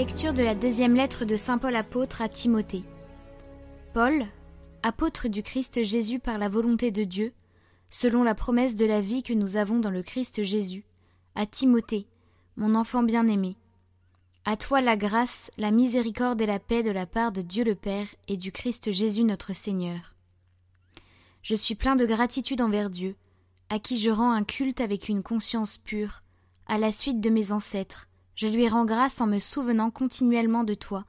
Lecture de la deuxième lettre de Saint Paul apôtre à Timothée. Paul, apôtre du Christ Jésus par la volonté de Dieu, selon la promesse de la vie que nous avons dans le Christ Jésus, à Timothée, mon enfant bien-aimé. À toi la grâce, la miséricorde et la paix de la part de Dieu le Père et du Christ Jésus notre Seigneur. Je suis plein de gratitude envers Dieu, à qui je rends un culte avec une conscience pure, à la suite de mes ancêtres. Je lui rends grâce en me souvenant continuellement de toi,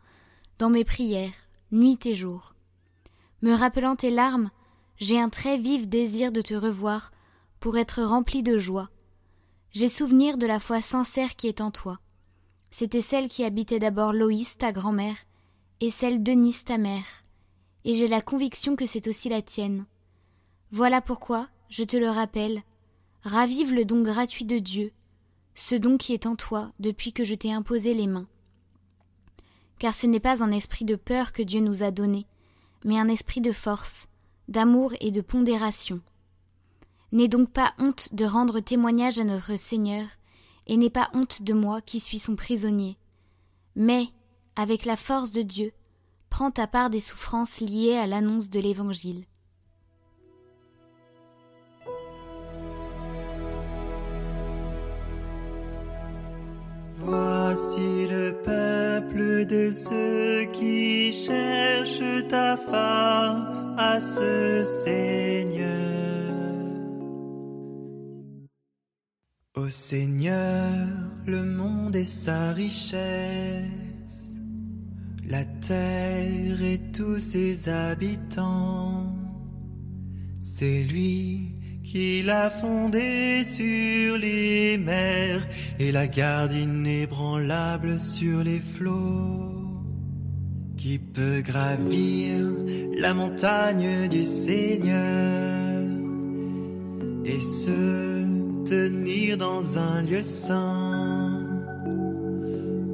dans mes prières, nuit et jour. Me rappelant tes larmes, j'ai un très vif désir de te revoir, pour être rempli de joie. J'ai souvenir de la foi sincère qui est en toi. C'était celle qui habitait d'abord Loïs, ta grand-mère, et celle d'Eunice, ta mère, et j'ai la conviction que c'est aussi la tienne. Voilà pourquoi, je te le rappelle, ravive le don gratuit de Dieu, ce don qui est en toi depuis que je t'ai imposé les mains. Car ce n'est pas un esprit de peur que Dieu nous a donné, mais un esprit de force, d'amour et de pondération. N'aie donc pas honte de rendre témoignage à notre Seigneur, et n'aie pas honte de moi qui suis son prisonnier. Mais, avec la force de Dieu, prends ta part des souffrances liées à l'annonce de l'Évangile. Voici le peuple de ceux qui cherchent ta face à ce Seigneur. Ô Seigneur, le monde est sa richesse, la terre et tous ses habitants. C'est lui qu'il a fondé sur les mers et la garde inébranlable sur les flots. Qui peut gravir la montagne du Seigneur et se tenir dans un lieu saint.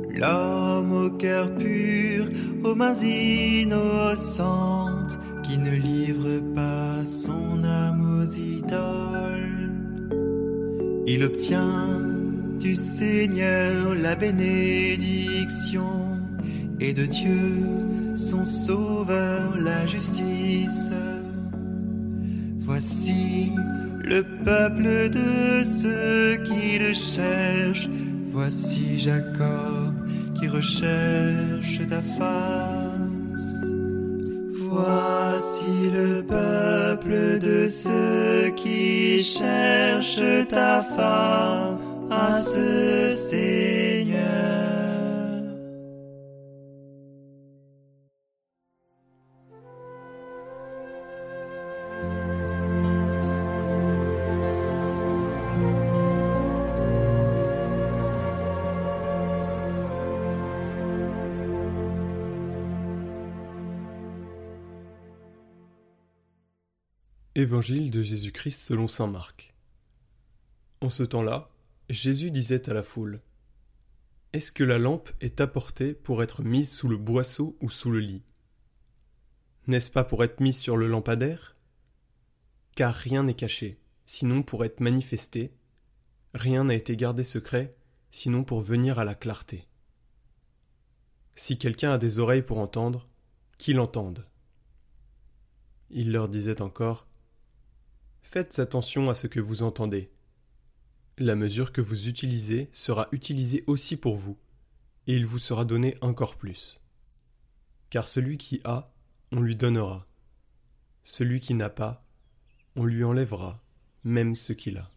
L'homme au cœur pur, aux mains innocentes, qui ne livre pas son âme aux idoles. Il obtient du Seigneur la bénédiction et de Dieu son sauveur la justice. Voici le peuple de ceux qui le cherchent. Voici Jacob qui recherche ta face. Voici le peuple de ceux qui cherchent ta face, Seigneur. Évangile de Jésus-Christ selon saint Marc. En ce temps-là, Jésus disait à la foule Est-ce que la lampe est apportée pour être mise sous le boisseau ou sous le lit? N'est-ce pas pour être mise sur le lampadaire? Car rien n'est caché, sinon pour être manifesté, rien n'a été gardé secret, sinon pour venir à la clarté. Si quelqu'un a des oreilles pour entendre, qu'il entende. Il leur disait encore Faites attention à ce que vous entendez. La mesure que vous utilisez sera utilisée aussi pour vous, et il vous sera donné encore plus. Car celui qui a, on lui donnera. Celui qui n'a pas, on lui enlèvera, même ce qu'il a.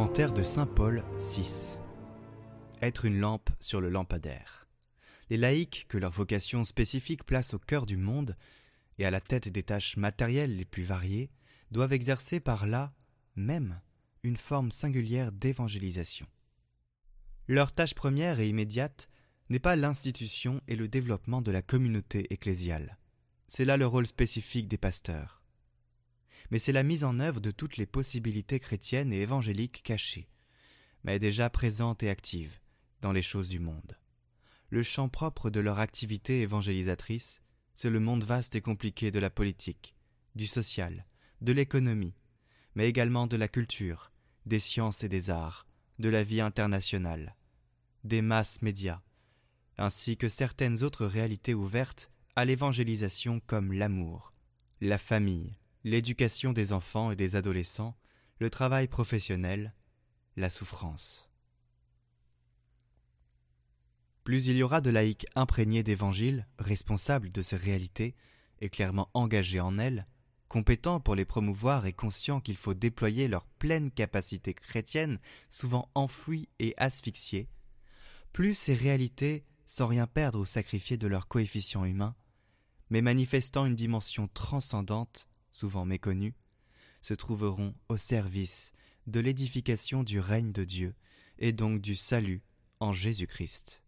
Commentaire de Saint Paul 6 Être une lampe sur le lampadaire. Les laïcs, que leur vocation spécifique place au cœur du monde et à la tête des tâches matérielles les plus variées, doivent exercer par là même une forme singulière d'évangélisation. Leur tâche première et immédiate n'est pas l'institution et le développement de la communauté ecclésiale. C'est là le rôle spécifique des pasteurs mais c'est la mise en œuvre de toutes les possibilités chrétiennes et évangéliques cachées, mais déjà présente et active dans les choses du monde. Le champ propre de leur activité évangélisatrice, c'est le monde vaste et compliqué de la politique, du social, de l'économie, mais également de la culture, des sciences et des arts, de la vie internationale, des masses médias, ainsi que certaines autres réalités ouvertes à l'évangélisation comme l'amour, la famille, l'éducation des enfants et des adolescents, le travail professionnel, la souffrance. Plus il y aura de laïcs imprégnés d'évangile, responsables de ces réalités et clairement engagés en elles, compétents pour les promouvoir et conscients qu'il faut déployer leur pleine capacité chrétienne, souvent enfouie et asphyxiée, plus ces réalités, sans rien perdre ou sacrifier de leur coefficient humain, mais manifestant une dimension transcendante, souvent méconnue, se trouveront au service de l'édification du règne de Dieu et donc du salut en Jésus-Christ.